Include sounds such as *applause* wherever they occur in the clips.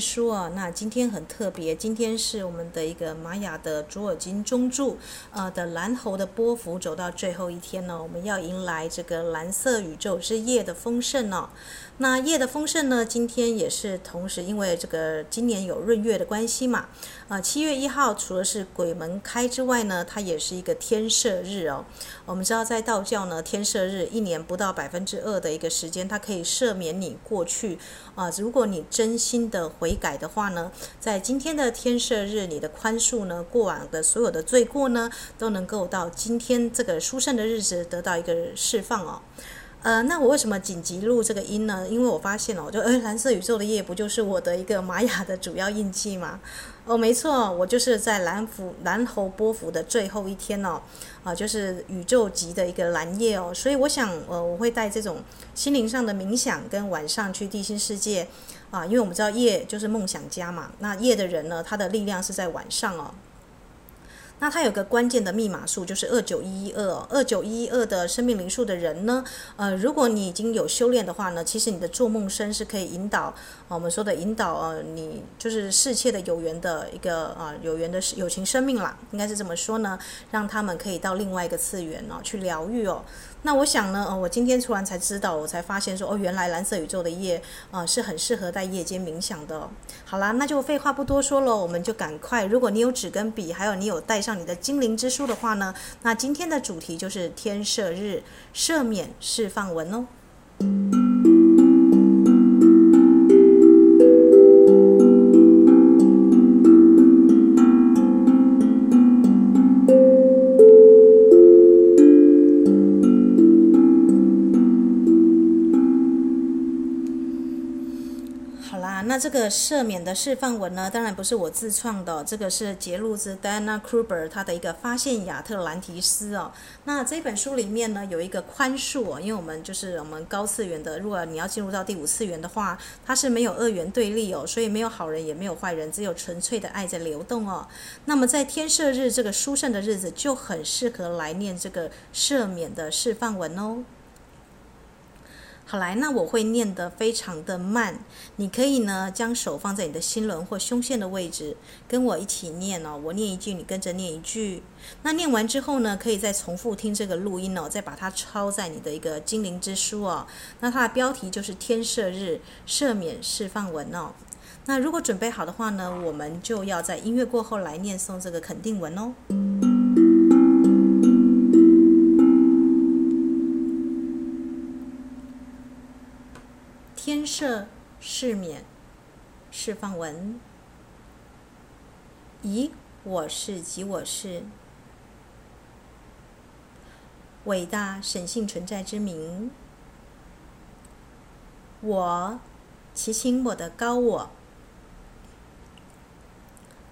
到精灵之书啊，那今天很特别，今天是我们的一个玛雅的卓尔金中柱呃的蓝猴的波幅走到最后一天呢，我们要迎来这个蓝色宇宙之夜的丰盛呢。那夜的丰盛呢，今天也是同时因为这个今年有闰月的关系嘛，啊、七月一号除了是鬼门开之外呢，它也是一个天赦日哦。我们知道在道教呢，天赦日一年不到百分之二的一个时间，它可以赦免你过去啊、如果你真心的悔改的话呢，在今天的天赦日，你的宽恕呢，过往的所有的罪过呢，都能够到今天这个殊胜的日子得到一个释放哦。呃，那我为什么紧急录这个音呢？因为我发现哦，就呃，蓝色宇宙的夜不就是我的一个玛雅的主要印记吗？哦，没错，我就是在蓝符蓝猴波符的最后一天哦，啊，就是宇宙级的一个蓝夜哦，所以我想，呃，我会带这种心灵上的冥想，跟晚上去地心世界啊，因为我们知道夜就是梦想家嘛，那夜的人呢，他的力量是在晚上哦。那它有个关键的密码数，就是二九一一二。二九一一二的生命灵数的人呢，呃，如果你已经有修炼的话呢，其实你的做梦身是可以引导，我们说的引导，呃，你就是世切的有缘的一个啊、有缘的友情生命啦，应该是这么说呢，让他们可以到另外一个次元哦，去疗愈哦。那我想呢，呃，我今天突然才知道，我才发现说，哦，原来蓝色宇宙的夜啊，是很适合在夜间冥想的。好啦，那就废话不多说了，我们就赶快。如果你有纸跟笔，还有你有带上你的精灵之书的话呢，那今天的主题就是天赦日赦免释放文哦。这个赦免的释放文呢，当然不是我自创的，这个是节录自 Diana Kruber 他的一个发现亚特兰提斯哦。那这本书里面呢，有一个宽恕哦，因为我们就是我们高次元的，如果你要进入到第五次元的话，它是没有二元对立哦，所以没有好人也没有坏人，只有纯粹的爱在流动哦。那么在天赦日这个殊胜的日子，就很适合来念这个赦免的释放文哦。好来，那我会念得非常的慢，你可以呢将手放在你的心轮或胸腺的位置，跟我一起念哦。我念一句，你跟着念一句。那念完之后呢，可以再重复听这个录音哦，再把它抄在你的一个精灵之书哦。那它的标题就是天赦日赦免释放文哦。那如果准备好的话呢，我们就要在音乐过后来念诵这个肯定文哦。天赦释免释放文，以我是及我是。伟大神性存在之名，我祈请我的高我、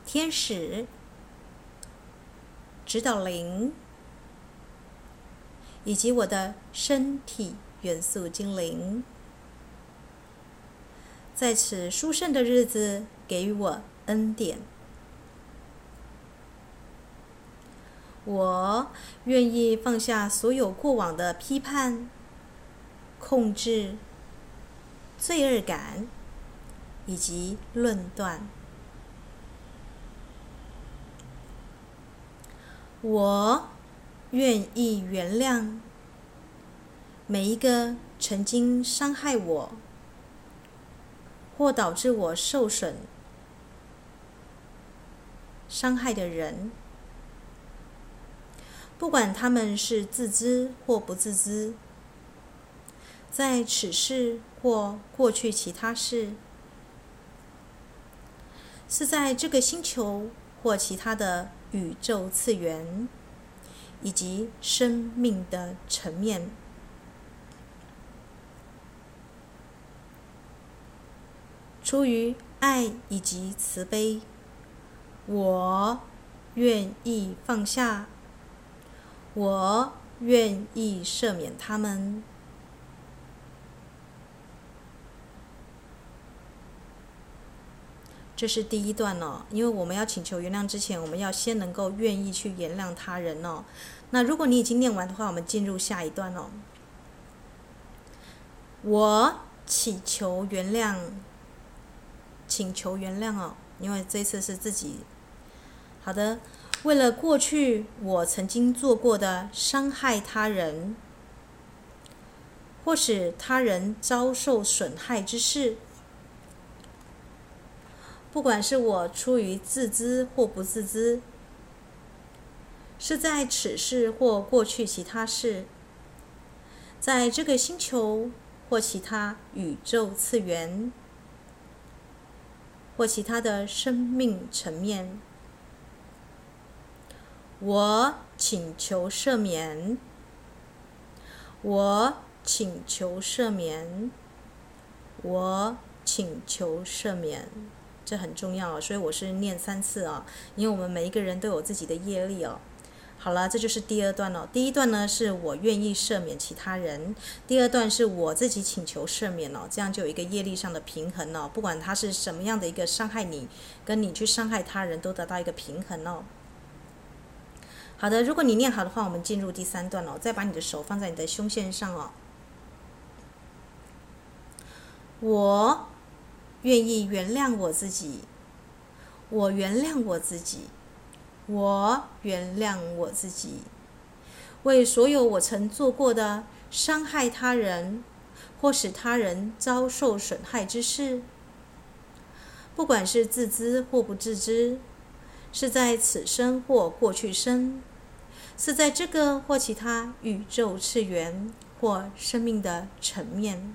天使、指导灵。以及我的身体元素精灵。在此殊胜的日子，给予我恩典。我愿意放下所有过往的批判、控制、罪恶感以及论断。我愿意原谅每一个曾经伤害我。或导致我受损、伤害的人，不管他们是自知或不自知，在此世或过去其他世，是在这个星球或其他的宇宙次元，以及生命的层面。出于爱以及慈悲，我愿意放下，我愿意赦免他们。这是第一段哦，因为我们要请求原谅之前，我们要先能够愿意去原谅他人哦。那如果你已经念完的话，我们进入下一段哦。我祈求原谅。请求原谅哦，因为这次是自己。好的，为了过去我曾经做过的伤害他人，或使他人遭受损害之事，不管是我出于自知或不自知，是在此事或过去其他事，在这个星球或其他宇宙次元，或其他的生命层面，我请求赦免。我请求赦免。我请求赦免。这很重要，所以我是念三次啊，因为我们每一个人都有自己的业力哦。好了，这就是第二段了。第一段呢，是我愿意赦免其他人；第二段是我自己请求赦免了，这样就有一个业力上的平衡了。不管他是什么样的一个伤害你，跟你去伤害他人都得到一个平衡哦。好的，如果你念好的话，我们进入第三段了。再把你的手放在你的胸线上哦。我愿意原谅我自己，我原谅我自己。我原谅我自己，为所有我曾做过的伤害他人或使他人遭受损害之事，不管是自知或不自知，是在此生或过去生，是在这个或其他宇宙次元或生命的层面，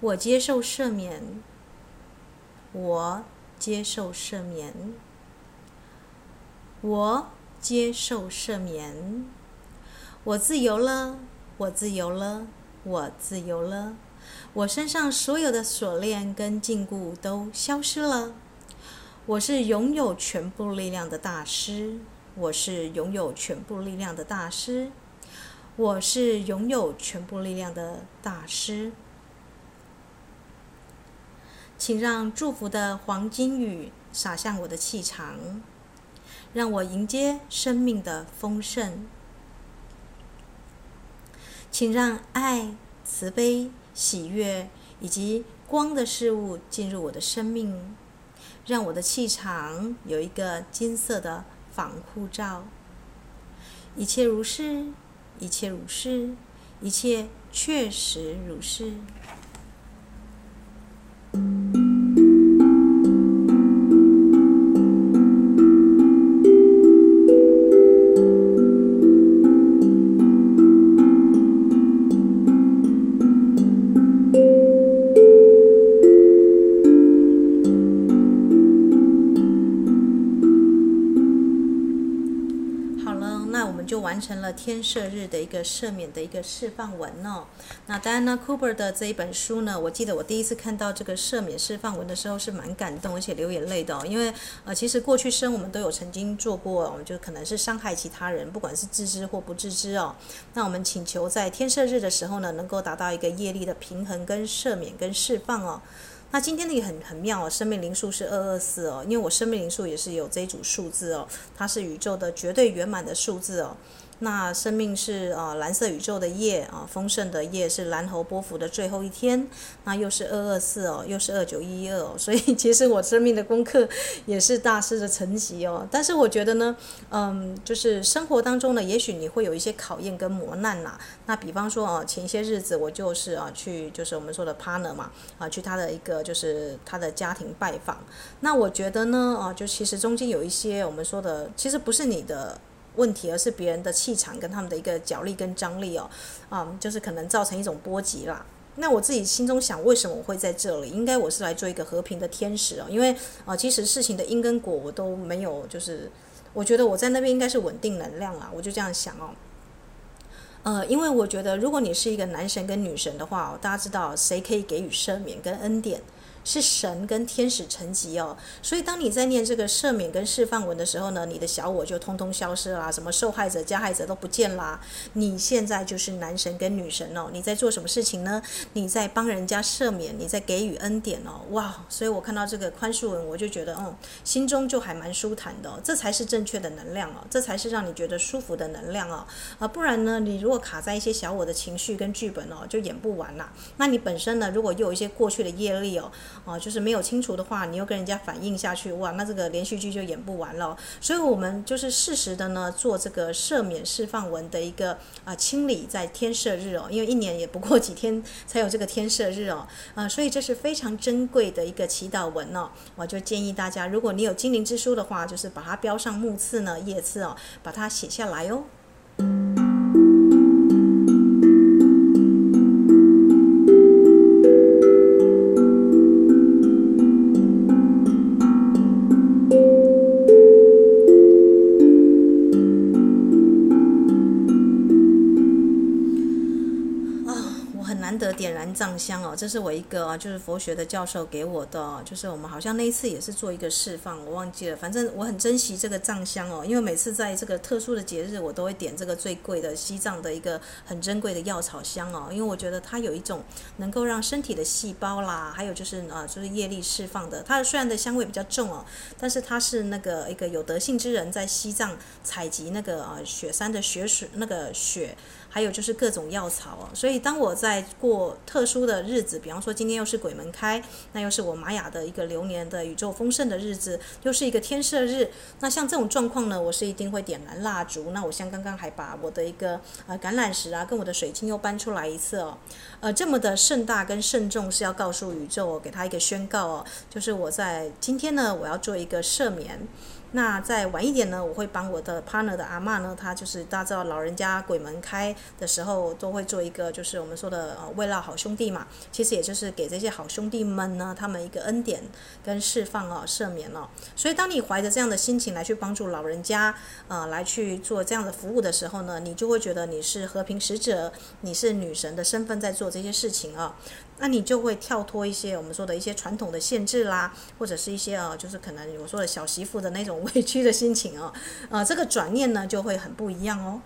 我接受赦免。我接受赦免，我接受赦免，我自由了，我自由了，我自由了，我身上所有的锁链跟禁锢都消失了。我是拥有全部力量的大师，我是拥有全部力量的大师，我是拥有全部力量的大师。请让祝福的黄金雨洒向我的气场，让我迎接生命的丰盛。请让爱、慈悲、喜悦以及光的事物进入我的生命，让我的气场有一个金色的防护罩。一切如是，一切如是，一切确实如是。Thank you. 那我们就完成了天赦日的一个赦免的一个释放文哦。那当然呢 Cooper 的这一本书呢，我记得我第一次看到这个赦免释放文的时候是蛮感动，而且流眼泪的哦。因为呃，其实过去生我们都有曾经做过，我们就可能是伤害其他人，不管是自知或不自知哦。那我们请求在天赦日的时候呢，能够达到一个业力的平衡跟赦免跟释放哦。那今天的也很很妙哦，生命灵数是二二四哦，因为我生命灵数也是有这一组数字哦，它是宇宙的绝对圆满的数字哦。那生命是啊，蓝色宇宙的夜啊，丰盛的夜是蓝猴波符的最后一天，那又是二二四哦，又是二九一二哦，*laughs* 所以其实我生命的功课也是大师的层级哦。但是我觉得呢，嗯，就是生活当中呢，也许你会有一些考验跟磨难呐。那比方说啊，前些日子我就是啊去，就是我们说的 partner 嘛，啊去他的一个就是他的家庭拜访。那我觉得呢，啊，就其实中间有一些我们说的，其实不是你的。问题，而是别人的气场跟他们的一个角力跟张力哦，啊、就是可能造成一种波及啦。那我自己心中想，为什么我会在这里？应该我是来做一个和平的天使哦，因为啊，其实事情的因跟果我都没有，就是我觉得我在那边应该是稳定能量啦，我就这样想哦。呃，因为我觉得如果你是一个男神跟女神的话，大家知道谁可以给予赦免跟恩典？是神跟天使层级哦。所以当你在念这个赦免跟释放文的时候呢，你的小我就通通消失啦，什么受害者、加害者都不见啦。你现在就是男神跟女神哦。你在做什么事情呢？你在帮人家赦免，你在给予恩典哦。哇！所以我看到这个宽恕文，我就觉得，嗯，心中就还蛮舒坦的哦。这才是正确的能量哦，这才是让你觉得舒服的能量哦。啊，不然呢，你如果卡在一些小我的情绪跟剧本哦，就演不完啦。那你本身呢，如果又有一些过去的业力哦，啊，就是没有清除的话，你又跟人家反映下去，哇，那这个连续剧就演不完了。所以，我们就是适时的呢，做这个赦免释放文的一个啊清理，在天赦日哦，因为一年也不过几天才有这个天赦日哦，啊，所以这是非常珍贵的一个祈祷文哦。我就建议大家，如果你有精灵之书的话，就是把它标上目次呢页次哦，把它写下来哦。藏香哦，这是我一个就是佛学的教授给我的，就是我们好像那一次也是做一个释放，我忘记了，反正我很珍惜这个藏香哦，因为每次在这个特殊的节日，我都会点这个最贵的西藏的一个很珍贵的药草香哦，因为我觉得它有一种能够让身体的细胞啦，还有就是呃就是业力释放的，它虽然的香味比较重哦，但是它是那个一个有德性之人在西藏采集那个呃雪山的雪水那个雪。还有就是各种药草哦，所以当我在过特殊的日子，比方说今天又是鬼门开，那又是我玛雅的一个流年的宇宙丰盛的日子，又是一个天赦日，那像这种状况呢，我是一定会点燃蜡烛。那我像刚刚还把我的一个呃橄榄石啊，跟我的水晶又搬出来一次哦，呃，这么的盛大跟慎重是要告诉宇宙哦，给他一个宣告哦，就是我在今天呢，我要做一个赦免。那再晚一点呢，我会帮我的 partner 的阿嬷呢，她就是大家知道老人家鬼门开的时候都会做一个，就是我们说的呃慰劳好兄弟嘛，其实也就是给这些好兄弟们呢，他们一个恩典跟释放哦，赦免哦。所以当你怀着这样的心情来去帮助老人家，呃，来去做这样的服务的时候呢，你就会觉得你是和平使者，你是女神的身份在做这些事情啊。那你就会跳脱一些我们说的一些传统的限制啦，或者是一些呃，就是可能我说的小媳妇的那种委屈的心情哦，呃，这个转念呢就会很不一样哦。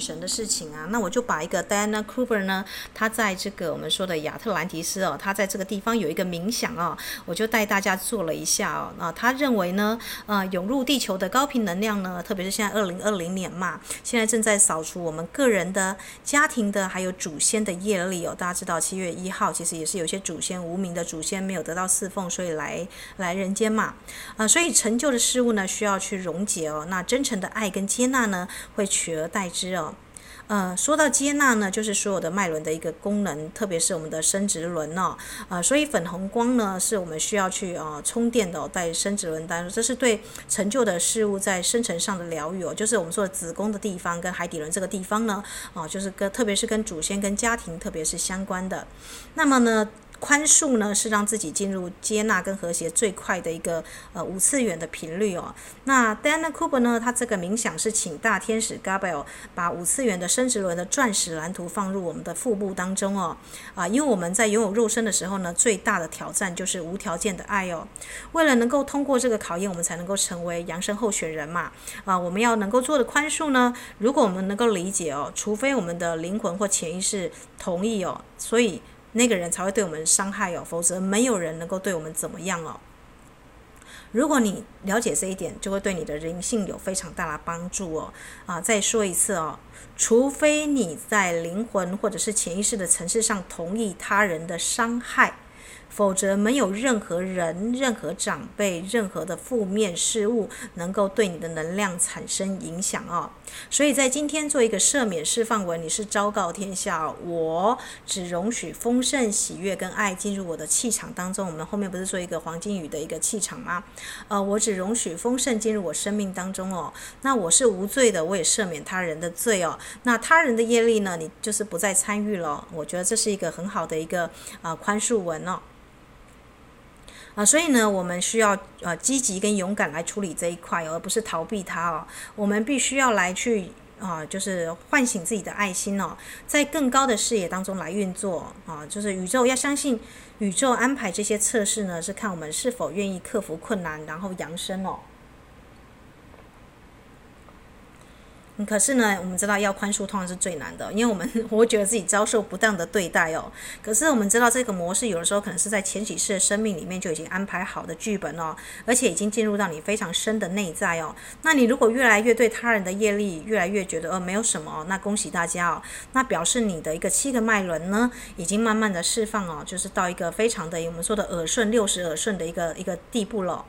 神的事情啊，那我就把一个 Diana Kruger 呢，她在这个我们说的亚特兰提斯哦，她在这个地方有一个冥想哦，我就带大家做了一下哦。那她认为呢，呃，涌入地球的高频能量呢，特别是现在二零二零年嘛，现在正在扫除我们个人的、家庭的，还有祖先的业力哦。大家知道七月一号其实也是有些祖先无名的祖先没有得到侍奉，所以来来人间嘛，啊、所以成就的事物呢，需要去溶解哦。那真诚的爱跟接纳呢，会取而代之。哦，呃，说到接纳呢，就是所有的脉轮的一个功能，特别是我们的生殖轮哦，呃，所以粉红光呢，是我们需要去啊、呃、充电的、在生殖轮当中，这是对成就的事物在生成上的疗愈哦，就是我们说子宫的地方跟海底轮这个地方呢，哦、就是跟特别是跟祖先跟家庭特别是相关的，那么呢。宽恕呢，是让自己进入接纳跟和谐最快的一个呃五次元的频率哦。那 Diana Cooper 呢，他这个冥想是请大天使 Gabriel 把五次元的生殖轮的钻石蓝图放入我们的腹部当中哦。啊，因为我们在拥有肉身的时候呢，最大的挑战就是无条件的爱哦。为了能够通过这个考验，我们才能够成为扬升候选人嘛。啊，我们要能够做的宽恕呢，如果我们能够理解哦，除非我们的灵魂或潜意识同意哦，所以。那个人才会对我们伤害哦，否则没有人能够对我们怎么样哦。如果你了解这一点，就会对你的灵性有非常大的帮助哦。啊，再说一次哦，除非你在灵魂或者是潜意识的层次上同意他人的伤害。否则，没有任何人、任何长辈、任何的负面事物能够对你的能量产生影响哦。所以在今天做一个赦免释放文，你是昭告天下：我只容许丰盛、喜悦跟爱进入我的气场当中。我们后面不是做一个黄金雨的一个气场吗？呃，我只容许丰盛进入我生命当中哦。那我是无罪的，我也赦免他人的罪哦。那他人的业力呢？你就是不再参与了。我觉得这是一个很好的一个啊、呃、宽恕文哦。啊，所以呢，我们需要呃积极跟勇敢来处理这一块，而不是逃避它哦。我们必须要来去啊，就是唤醒自己的爱心哦，在更高的视野当中来运作啊，就是宇宙要相信宇宙安排这些测试呢，是看我们是否愿意克服困难，然后扬升哦。可是呢，我们知道要宽恕通常是最难的，因为我们 *laughs* 我觉得自己遭受不当的对待哦。可是我们知道这个模式有的时候可能是在前几世的生命里面就已经安排好的剧本哦，而且已经进入到你非常深的内在哦。那你如果越来越对他人的业力越来越觉得呃没有什么，那恭喜大家哦，那表示你的一个七个脉轮呢已经慢慢的释放哦，就是到一个非常的我们说的耳顺六十耳顺的一个一个地步了。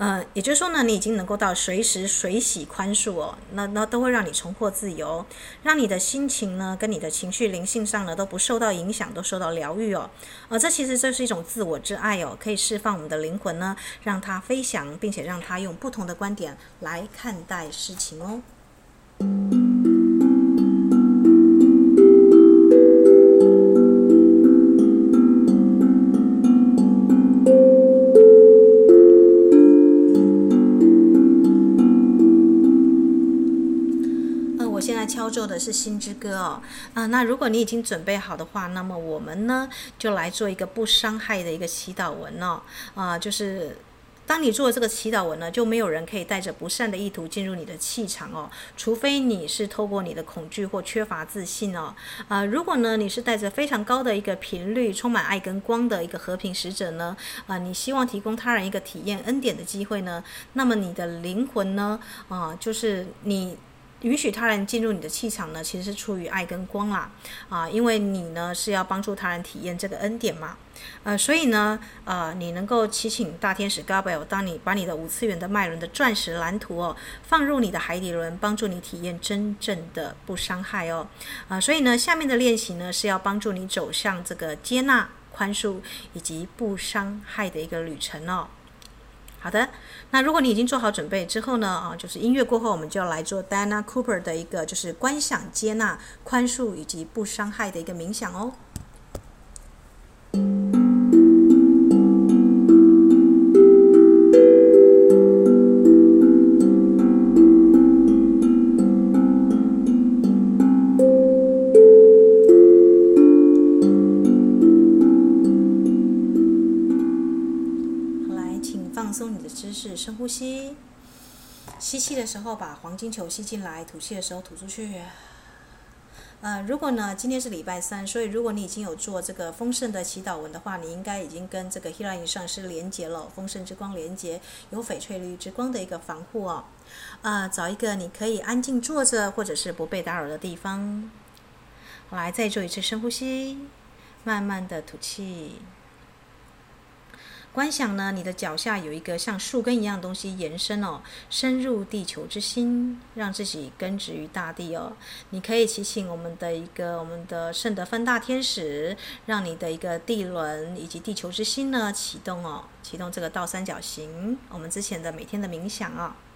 嗯，也就是说呢，你已经能够到随时随喜宽恕哦，那那都会让你重获自由，让你的心情呢，跟你的情绪灵性上呢都不受到影响，都受到疗愈哦。呃，这其实这是一种自我之爱哦，可以释放我们的灵魂呢，让它飞翔，并且让它用不同的观点来看待事情哦。的是心之歌哦，啊，那如果你已经准备好的话，那么我们呢就来做一个不伤害的一个祈祷文哦，啊，就是当你做这个祈祷文呢，就没有人可以带着不善的意图进入你的气场哦，除非你是透过你的恐惧或缺乏自信哦，啊，如果呢你是带着非常高的一个频率，充满爱跟光的一个和平使者呢，啊，你希望提供他人一个体验恩典的机会呢，那么你的灵魂呢，啊，就是你。允许他人进入你的气场呢，其实是出于爱跟光啦，啊，因为你呢是要帮助他人体验这个恩典嘛，呃，所以呢，呃，你能够祈请大天使 Gabriel，当你把你的五次元的脉轮的钻石蓝图哦放入你的海底轮，帮助你体验真正的不伤害哦，啊，所以呢，下面的练习呢是要帮助你走向这个接纳、宽恕以及不伤害的一个旅程哦。好的，那如果你已经做好准备之后呢，啊，就是音乐过后，我们就要来做 Diana Cooper 的一个就是观想、接纳、宽恕以及不伤害的一个冥想哦。吸气的时候把黄金球吸进来，吐气的时候吐出去。呃，如果呢，今天是礼拜三，所以如果你已经有做这个丰盛的祈祷文的话，你应该已经跟这个 Healing 上师连接了，丰盛之光连接，有翡翠绿之光的一个防护哦。呃，找一个你可以安静坐着或者是不被打扰的地方。来，再做一次深呼吸，慢慢的吐气。观想呢，你的脚下有一个像树根一样的东西延伸哦，深入地球之心，让自己根植于大地哦。你可以祈请我们的一个我们的圣德芬大天使，让你的一个地轮以及地球之心呢启动哦，启动这个倒三角形。我们之前的每天的冥想啊、哦。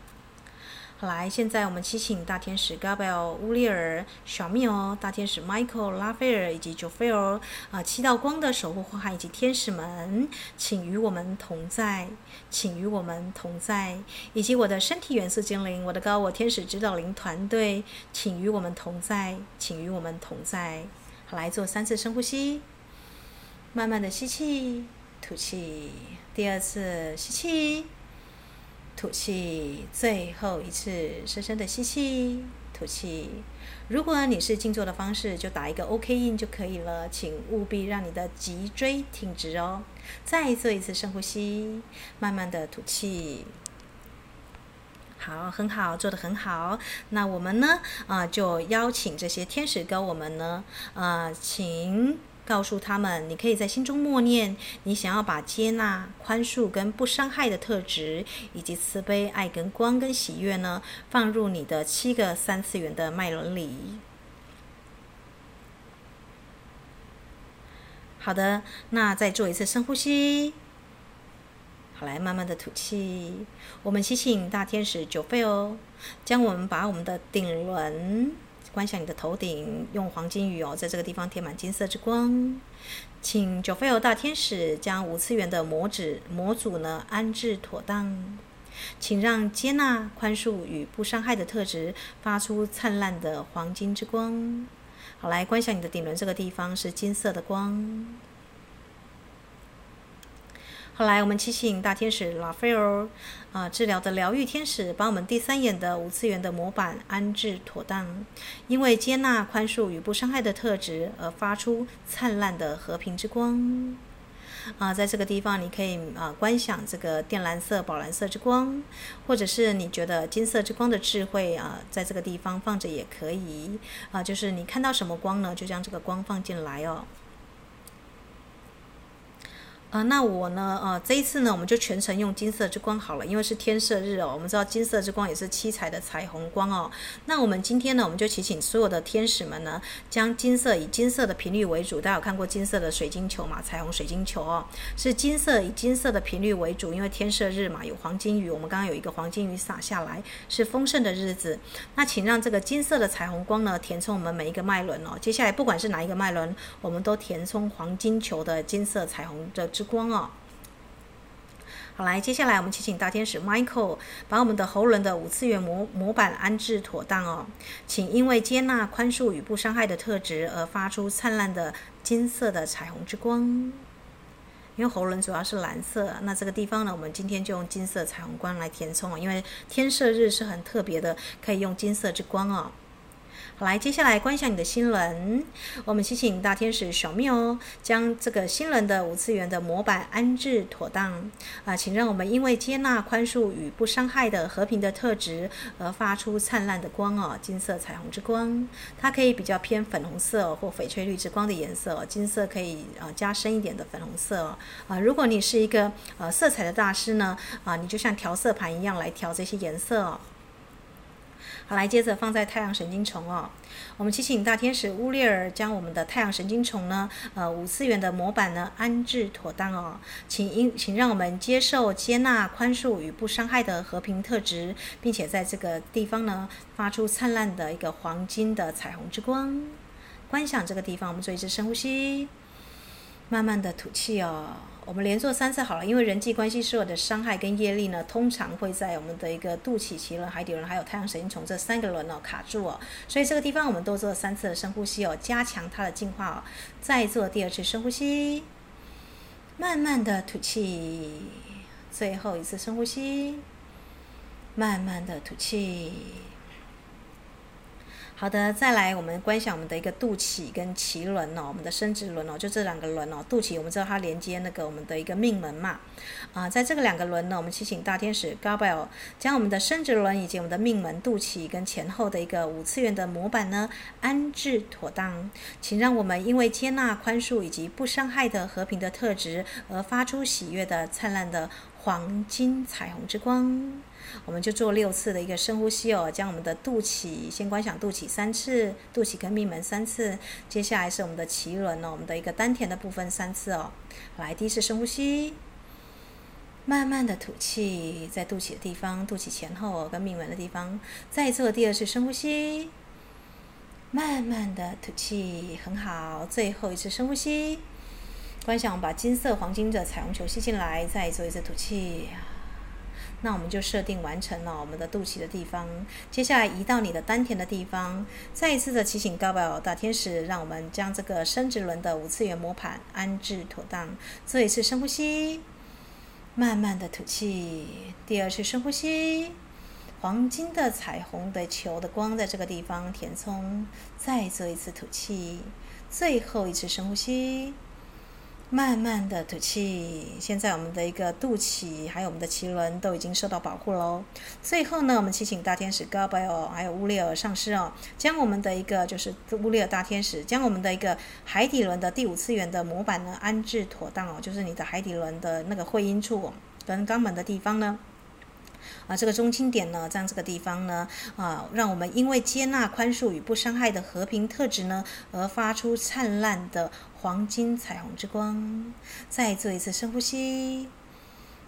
来，现在我们祈请大天使 Gabriel、乌利尔、小缪哦，大天使 Michael、拉斐尔以及 j o f e l 啊，七道光的守护护汉以及天使们，请与我们同在，请与我们同在，以及我的身体元素精灵，我的高我天使指导灵团队，请与我们同在，请与我们同在。好，来做三次深呼吸，慢慢的吸气，吐气，第二次吸气。吐气，最后一次深深的吸气，吐气。如果你是静坐的方式，就打一个 OK 印就可以了。请务必让你的脊椎挺直哦。再做一次深呼吸，慢慢的吐气。好，很好，做得很好。那我们呢？啊、就邀请这些天使跟我们呢，啊、请。告诉他们，你可以在心中默念，你想要把接纳、宽恕跟不伤害的特质，以及慈悲、爱跟光跟喜悦呢，放入你的七个三次元的脉轮里。好的，那再做一次深呼吸。好，来慢慢的吐气。我们吸请大天使九费哦，将我们把我们的顶轮。观想你的头顶用黄金雨哦，在这个地方填满金色之光。请九费欧大天使将五次元的模纸模组呢安置妥当。请让接纳、宽恕与不伤害的特质发出灿烂的黄金之光。好，来观想你的顶轮这个地方是金色的光。后来，我们祈请大天使拉斐尔，啊，治疗的疗愈天使，把我们第三眼的五次元的模板安置妥当，因为接纳、宽恕与不伤害的特质而发出灿烂的和平之光。啊，在这个地方，你可以啊观想这个靛蓝色、宝蓝色之光，或者是你觉得金色之光的智慧啊，在这个地方放着也可以。啊，就是你看到什么光呢，就将这个光放进来哦。啊、呃，那我呢？呃，这一次呢，我们就全程用金色之光好了，因为是天色日哦。我们知道金色之光也是七彩的彩虹光哦。那我们今天呢，我们就祈请所有的天使们呢，将金色以金色的频率为主。大家有看过金色的水晶球嘛？彩虹水晶球哦，是金色以金色的频率为主，因为天色日嘛，有黄金雨。我们刚刚有一个黄金雨洒下来，是丰盛的日子。那请让这个金色的彩虹光呢，填充我们每一个脉轮哦。接下来不管是哪一个脉轮，我们都填充黄金球的金色彩虹的。光哦，好，来，接下来我们祈请大天使 Michael 把我们的喉轮的五次元模模板安置妥当哦，请因为接纳、宽恕与不伤害的特质而发出灿烂的金色的彩虹之光。因为喉轮主要是蓝色，那这个地方呢，我们今天就用金色彩虹光来填充，因为天赦日是很特别的，可以用金色之光哦。来，接下来观想你的心轮。我们祈请大天使小缪哦，将这个心轮的五次元的模板安置妥当啊，请让我们因为接纳、宽恕与不伤害的和平的特质而发出灿烂的光哦，金色彩虹之光。它可以比较偏粉红色或翡翠绿之光的颜色，金色可以呃加深一点的粉红色啊。如果你是一个呃色彩的大师呢啊，你就像调色盘一样来调这些颜色哦。好，来接着放在太阳神经丛哦。我们祈请大天使乌列尔将我们的太阳神经丛呢，呃，五次元的模板呢安置妥当哦。请因请让我们接受、接纳、宽恕与不伤害的和平特质，并且在这个地方呢发出灿烂的一个黄金的彩虹之光。观想这个地方，我们做一次深呼吸，慢慢的吐气哦。我们连做三次好了，因为人际关系所有的伤害跟业力呢，通常会在我们的一个肚脐、脐轮、海底轮还有太阳神经丛这三个轮哦卡住哦，所以这个地方我们都做三次的深呼吸哦，加强它的净化哦。再做第二次深呼吸，慢慢的吐气，最后一次深呼吸，慢慢的吐气。好的，再来我们观想我们的一个肚脐跟脐轮哦，我们的生殖轮哦，就这两个轮哦。肚脐我们知道它连接那个我们的一个命门嘛，啊，在这个两个轮呢，我们祈请大天使 Gabriel 将我们的生殖轮以及我们的命门肚脐跟前后的一个五次元的模板呢安置妥当，请让我们因为接纳、宽恕以及不伤害的和平的特质而发出喜悦的灿烂的黄金彩虹之光。我们就做六次的一个深呼吸哦，将我们的肚脐先观想肚脐三次，肚脐跟命门三次，接下来是我们的脐轮哦，我们的一个丹田的部分三次哦。来，第一次深呼吸，慢慢的吐气，在肚脐的地方，肚脐前后跟命门的地方，再做第二次深呼吸，慢慢的吐气，很好，最后一次深呼吸，观想把金色黄金的彩虹球吸进来，再做一次吐气。那我们就设定完成了我们的肚脐的地方，接下来移到你的丹田的地方，再一次的提醒高宝大天使，让我们将这个生殖轮的五次元模盘安置妥当。做一次深呼吸，慢慢的吐气。第二次深呼吸，黄金的彩虹的球的光在这个地方填充。再做一次吐气，最后一次深呼吸。慢慢的吐气，现在我们的一个肚脐还有我们的脐轮都已经受到保护喽。最后呢，我们祈请大天使 Gabriel，，还有乌列尔上师哦，将我们的一个就是乌列尔大天使，将我们的一个海底轮的第五次元的模板呢安置妥当哦，就是你的海底轮的那个会阴处跟肛门的地方呢。啊，这个中心点呢，在这个地方呢，啊，让我们因为接纳、宽恕与不伤害的和平特质呢，而发出灿烂的黄金彩虹之光。再做一次深呼吸，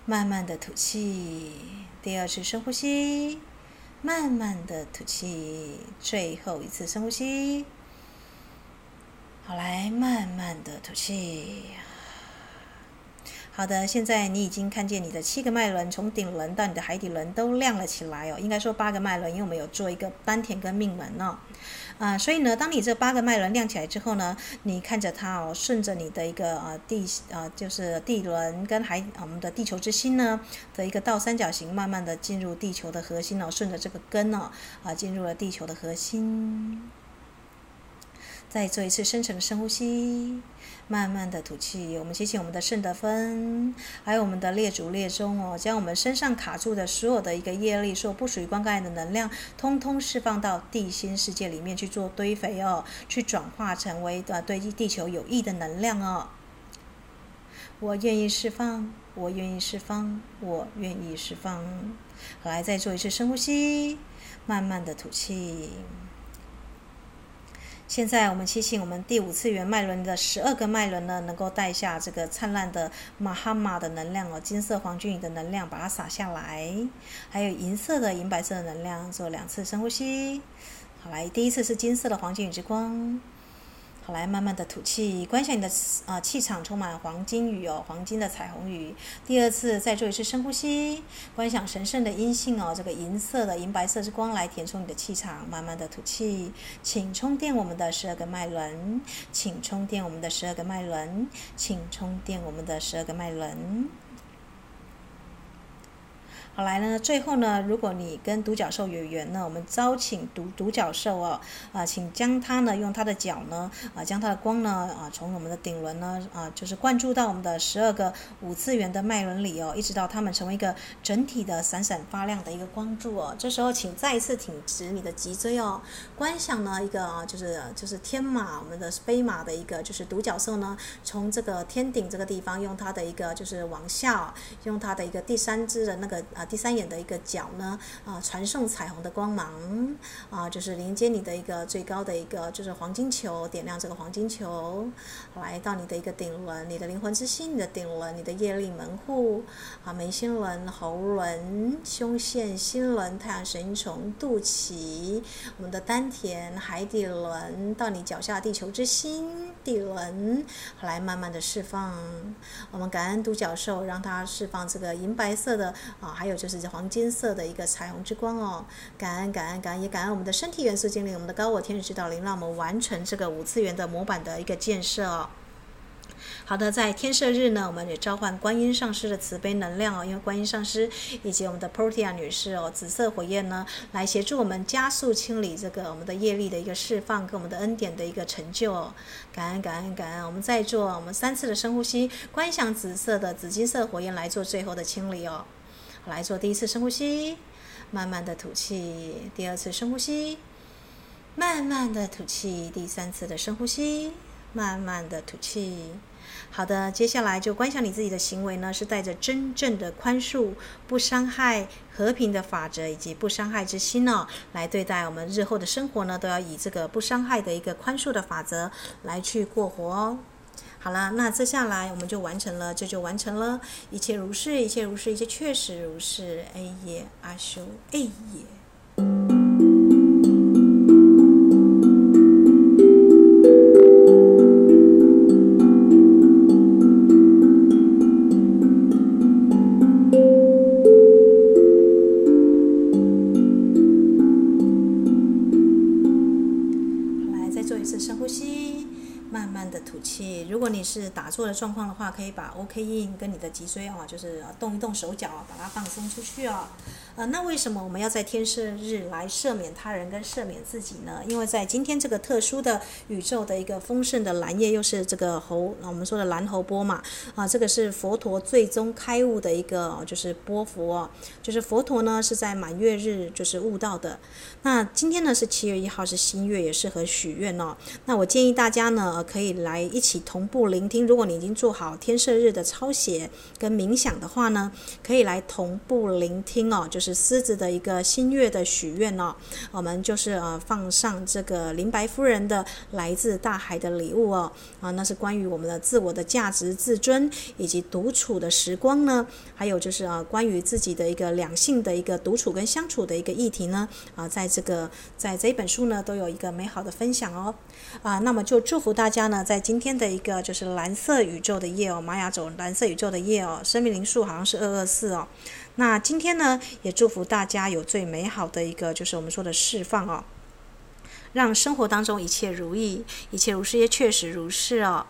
慢慢的吐气。第二次深呼吸，慢慢的吐气，最后一次深呼吸。好，来慢慢的吐气。好的，现在你已经看见你的七个脉轮，从顶轮到你的海底轮都亮了起来哦。应该说八个脉轮，因为我们有做一个丹田跟命门哦。啊、所以呢，当你这八个脉轮亮起来之后呢，你看着它哦，顺着你的一个呃地呃就是地轮跟海我们的地球之心呢的一个倒三角形，慢慢的进入地球的核心哦，顺着这个根哦啊、进入了地球的核心。再做一次深层的深呼吸，慢慢的吐气。我们吸气，我们的圣德芬，还有我们的列祖列宗哦，将我们身上卡住的所有的一个业力，所有不属于光盖的能量，通通释放到地心世界里面去做堆肥哦，去转化成为呃对地球有益的能量哦。我愿意释放，我愿意释放，我愿意释放。好，来再做一次深呼吸，慢慢的吐气。现在我们祈请我们第五次元脉轮的十二个脉轮呢，能够带下这个灿烂的马哈玛的能量哦，金色黄金雨的能量，把它洒下来，还有银色的、银白色的能量，做两次深呼吸。好，来，第一次是金色的黄金雨之光。好，来慢慢的吐气，观想你的啊气场充满黄金雨哦，黄金的彩虹雨。第二次再做一次深呼吸，观想神圣的阴性哦，这个银色的银白色之光来填充你的气场。慢慢的吐气，请充电我们的十二个脉轮，请充电我们的十二个脉轮，请充电我们的十二个脉轮。好来呢，最后呢，如果你跟独角兽有缘呢，我们招请独独角兽哦，啊，请将它呢用它的脚呢，啊，将它的光呢，啊，从我们的顶轮呢，啊，就是灌注到我们的十二个五次元的脉轮里哦，一直到它们成为一个整体的闪闪发亮的一个光柱哦。这时候，请再一次挺直你的脊椎哦，观想呢一个啊，就是就是天马，我们的飞马的一个就是独角兽呢，从这个天顶这个地方，用它的一个就是往下，用它的一个第三只的那个啊。第三眼的一个角呢，啊，传送彩虹的光芒，啊，就是连接你的一个最高的一个就是黄金球，点亮这个黄金球，来到你的一个顶轮，你的灵魂之心，你的顶轮，你的业力门户，啊，眉心轮、喉轮、胸腺、心轮、太阳神经丛、肚脐，我们的丹田、海底轮，到你脚下地球之心地轮，来慢慢的释放。我们感恩独角兽，让它释放这个银白色的啊，还有。就是黄金色的一个彩虹之光哦，感恩感恩感恩，也感恩我们的身体元素精灵，我们的高我天使指导灵，让我们完成这个五次元的模板的一个建设哦。好的，在天赦日呢，我们也召唤观音上师的慈悲能量哦，因为观音上师以及我们的 Portia 女士哦，紫色火焰呢，来协助我们加速清理这个我们的业力的一个释放，跟我们的恩典的一个成就哦。感恩感恩感恩，我们再做我们三次的深呼吸，观想紫色的紫金色火焰来做最后的清理哦。来做第一次深呼吸，慢慢的吐气；第二次深呼吸，慢慢的吐气；第三次的深呼吸，慢慢的吐气。好的，接下来就观想你自己的行为呢，是带着真正的宽恕、不伤害、和平的法则以及不伤害之心呢，来对待我们日后的生活呢，都要以这个不伤害的一个宽恕的法则来去过活哦。好了，那接下来我们就完成了，这就完成了，一切如是，一切如是，一切确实如是。哎耶，阿修，哎耶。做的状况的话，可以把 OK 印跟你的脊椎啊，就是动一动手脚，把它放松出去啊。呃，那为什么我们要在天赦日来赦免他人跟赦免自己呢？因为在今天这个特殊的宇宙的一个丰盛的蓝夜，又是这个猴，我们说的蓝猴波嘛，啊，这个是佛陀最终开悟的一个就是波佛哦，就是佛陀呢是在满月日就是悟道的。那今天呢是七月一号是新月，也适合许愿哦。那我建议大家呢可以来一起同步聆听，如果你已经做好天赦日的抄写跟冥想的话呢，可以来同步聆听哦，就是。狮子的一个新月的许愿哦，我们就是呃放上这个林白夫人的来自大海的礼物哦，啊，那是关于我们的自我的价值、自尊以及独处的时光呢，还有就是啊关于自己的一个两性的一个独处跟相处的一个议题呢，啊，在这个在这一本书呢都有一个美好的分享哦，啊，那么就祝福大家呢，在今天的一个就是蓝色宇宙的夜哦，玛雅走蓝色宇宙的夜哦，生命灵数好像是二二四哦。那今天呢，也祝福大家有最美好的一个，就是我们说的释放哦，让生活当中一切如意，一切如是，也确实如是哦。